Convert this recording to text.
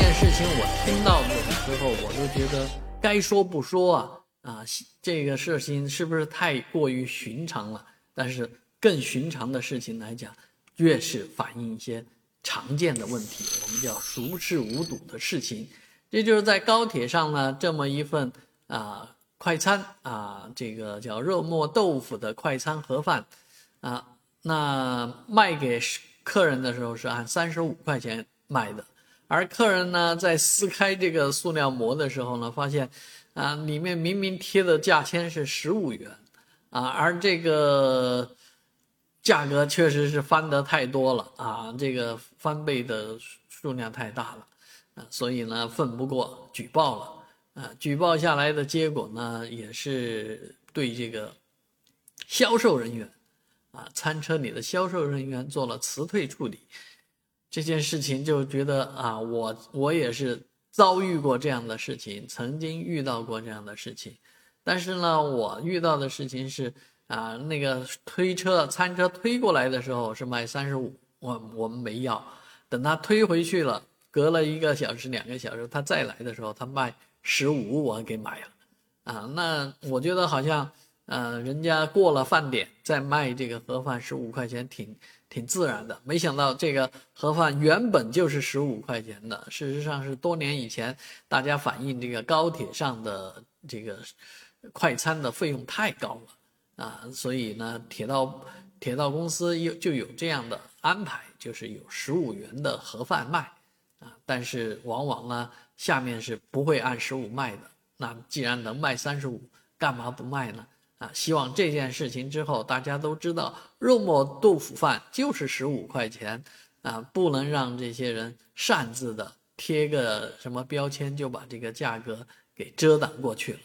这件事情我听到的时候，我都觉得该说不说啊啊，这个事情是不是太过于寻常了？但是更寻常的事情来讲，越是反映一些常见的问题，我们叫熟视无睹的事情。这就是在高铁上呢，这么一份啊快餐啊，这个叫肉末豆腐的快餐盒饭啊，那卖给客人的时候是按三十五块钱卖的。而客人呢，在撕开这个塑料膜的时候呢，发现，啊，里面明明贴的价签是十五元，啊，而这个价格确实是翻得太多了啊，这个翻倍的数量太大了，啊，所以呢，奋不过举报了，啊，举报下来的结果呢，也是对这个销售人员，啊，餐车里的销售人员做了辞退处理。这件事情就觉得啊，我我也是遭遇过这样的事情，曾经遇到过这样的事情，但是呢，我遇到的事情是啊，那个推车餐车推过来的时候是卖三十五，我我们没要，等他推回去了，隔了一个小时两个小时，他再来的时候，他卖十五，我给买了，啊，那我觉得好像呃，人家过了饭点再卖这个盒饭十五块钱挺。挺自然的，没想到这个盒饭原本就是十五块钱的。事实上是多年以前大家反映这个高铁上的这个快餐的费用太高了啊，所以呢，铁道铁道公司有就有这样的安排，就是有十五元的盒饭卖啊。但是往往呢，下面是不会按十五卖的。那既然能卖三十五，干嘛不卖呢？啊，希望这件事情之后大家都知道，肉末豆腐饭就是十五块钱，啊，不能让这些人擅自的贴个什么标签就把这个价格给遮挡过去了。